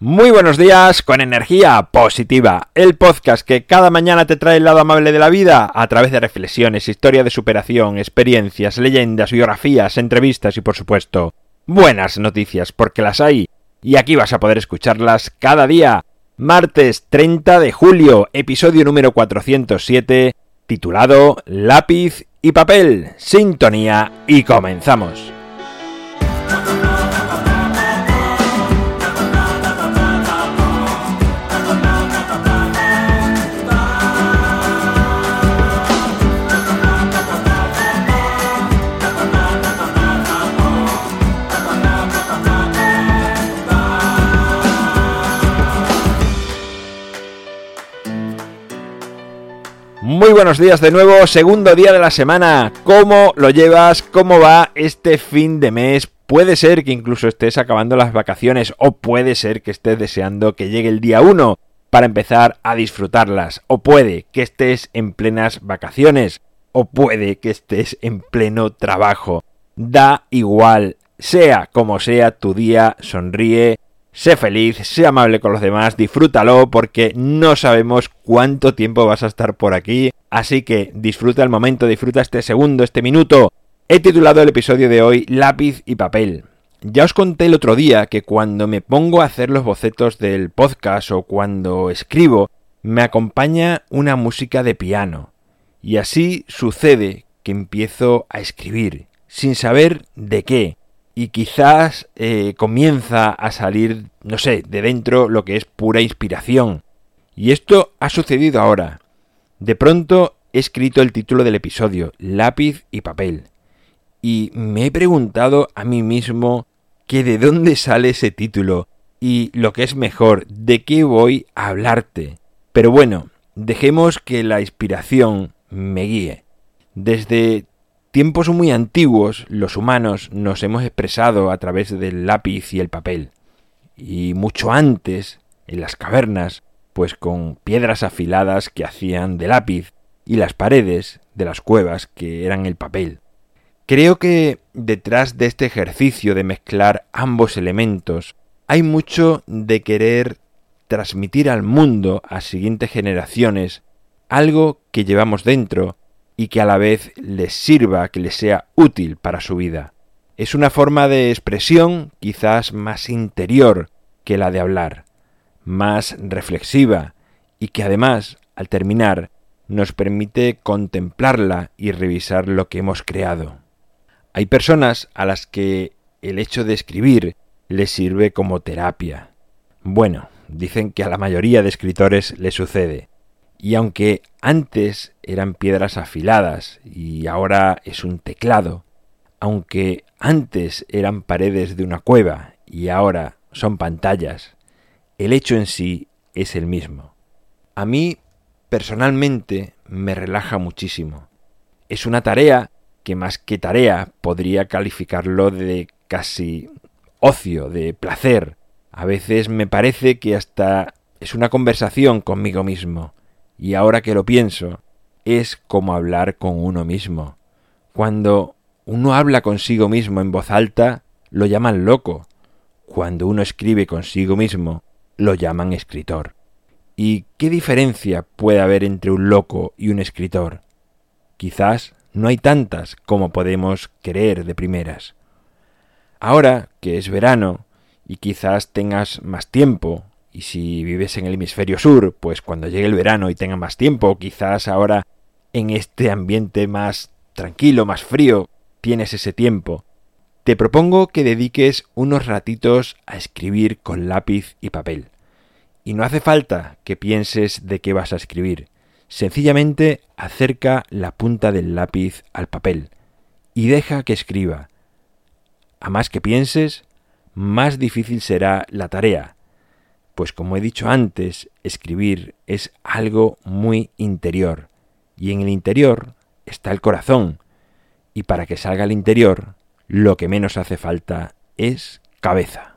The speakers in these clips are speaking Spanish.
Muy buenos días con energía positiva, el podcast que cada mañana te trae el lado amable de la vida a través de reflexiones, historia de superación, experiencias, leyendas, biografías, entrevistas y por supuesto buenas noticias porque las hay y aquí vas a poder escucharlas cada día. Martes 30 de julio, episodio número 407, titulado Lápiz y papel, sintonía y comenzamos. Muy buenos días de nuevo, segundo día de la semana. ¿Cómo lo llevas? ¿Cómo va este fin de mes? Puede ser que incluso estés acabando las vacaciones o puede ser que estés deseando que llegue el día 1 para empezar a disfrutarlas. O puede que estés en plenas vacaciones o puede que estés en pleno trabajo. Da igual, sea como sea tu día, sonríe, Sé feliz, sé amable con los demás, disfrútalo porque no sabemos cuánto tiempo vas a estar por aquí. Así que disfruta el momento, disfruta este segundo, este minuto. He titulado el episodio de hoy Lápiz y papel. Ya os conté el otro día que cuando me pongo a hacer los bocetos del podcast o cuando escribo, me acompaña una música de piano. Y así sucede que empiezo a escribir, sin saber de qué, y quizás eh, comienza a salir, no sé, de dentro lo que es pura inspiración. Y esto ha sucedido ahora. De pronto he escrito el título del episodio, lápiz y papel. Y me he preguntado a mí mismo que de dónde sale ese título y lo que es mejor, de qué voy a hablarte. Pero bueno, dejemos que la inspiración me guíe. Desde tiempos muy antiguos los humanos nos hemos expresado a través del lápiz y el papel. Y mucho antes, en las cavernas, pues con piedras afiladas que hacían de lápiz y las paredes de las cuevas que eran el papel. Creo que detrás de este ejercicio de mezclar ambos elementos hay mucho de querer transmitir al mundo, a siguientes generaciones, algo que llevamos dentro y que a la vez les sirva, que les sea útil para su vida. Es una forma de expresión quizás más interior que la de hablar, más reflexiva y que además, al terminar, nos permite contemplarla y revisar lo que hemos creado. Hay personas a las que el hecho de escribir les sirve como terapia. Bueno, dicen que a la mayoría de escritores le sucede. Y aunque antes eran piedras afiladas y ahora es un teclado, aunque antes eran paredes de una cueva y ahora son pantallas, el hecho en sí es el mismo. A mí, personalmente, me relaja muchísimo. Es una tarea que más que tarea podría calificarlo de casi ocio, de placer. A veces me parece que hasta es una conversación conmigo mismo y ahora que lo pienso, es como hablar con uno mismo. Cuando uno habla consigo mismo en voz alta, lo llaman loco. Cuando uno escribe consigo mismo, lo llaman escritor. ¿Y qué diferencia puede haber entre un loco y un escritor? Quizás no hay tantas como podemos creer de primeras. Ahora que es verano y quizás tengas más tiempo y si vives en el hemisferio sur, pues cuando llegue el verano y tenga más tiempo, quizás ahora en este ambiente más tranquilo, más frío, tienes ese tiempo. Te propongo que dediques unos ratitos a escribir con lápiz y papel. Y no hace falta que pienses de qué vas a escribir. Sencillamente acerca la punta del lápiz al papel y deja que escriba. A más que pienses, más difícil será la tarea, pues como he dicho antes, escribir es algo muy interior, y en el interior está el corazón, y para que salga al interior, lo que menos hace falta es cabeza.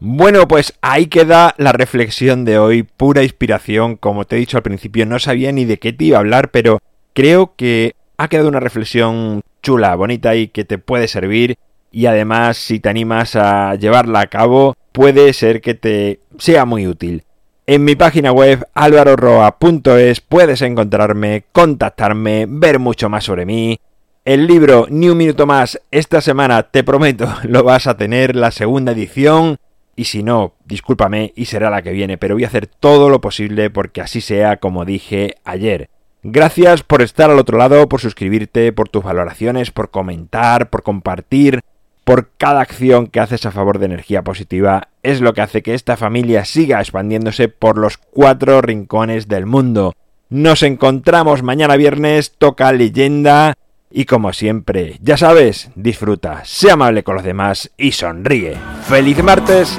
Bueno, pues ahí queda la reflexión de hoy, pura inspiración, como te he dicho al principio, no sabía ni de qué te iba a hablar, pero creo que ha quedado una reflexión chula, bonita y que te puede servir y además si te animas a llevarla a cabo puede ser que te sea muy útil. En mi página web alvaroroa.es puedes encontrarme, contactarme, ver mucho más sobre mí. El libro Ni un minuto más esta semana te prometo lo vas a tener la segunda edición y si no, discúlpame y será la que viene, pero voy a hacer todo lo posible porque así sea como dije ayer. Gracias por estar al otro lado, por suscribirte, por tus valoraciones, por comentar, por compartir, por cada acción que haces a favor de energía positiva. Es lo que hace que esta familia siga expandiéndose por los cuatro rincones del mundo. Nos encontramos mañana viernes, toca leyenda y como siempre, ya sabes, disfruta, sea amable con los demás y sonríe. ¡Feliz martes!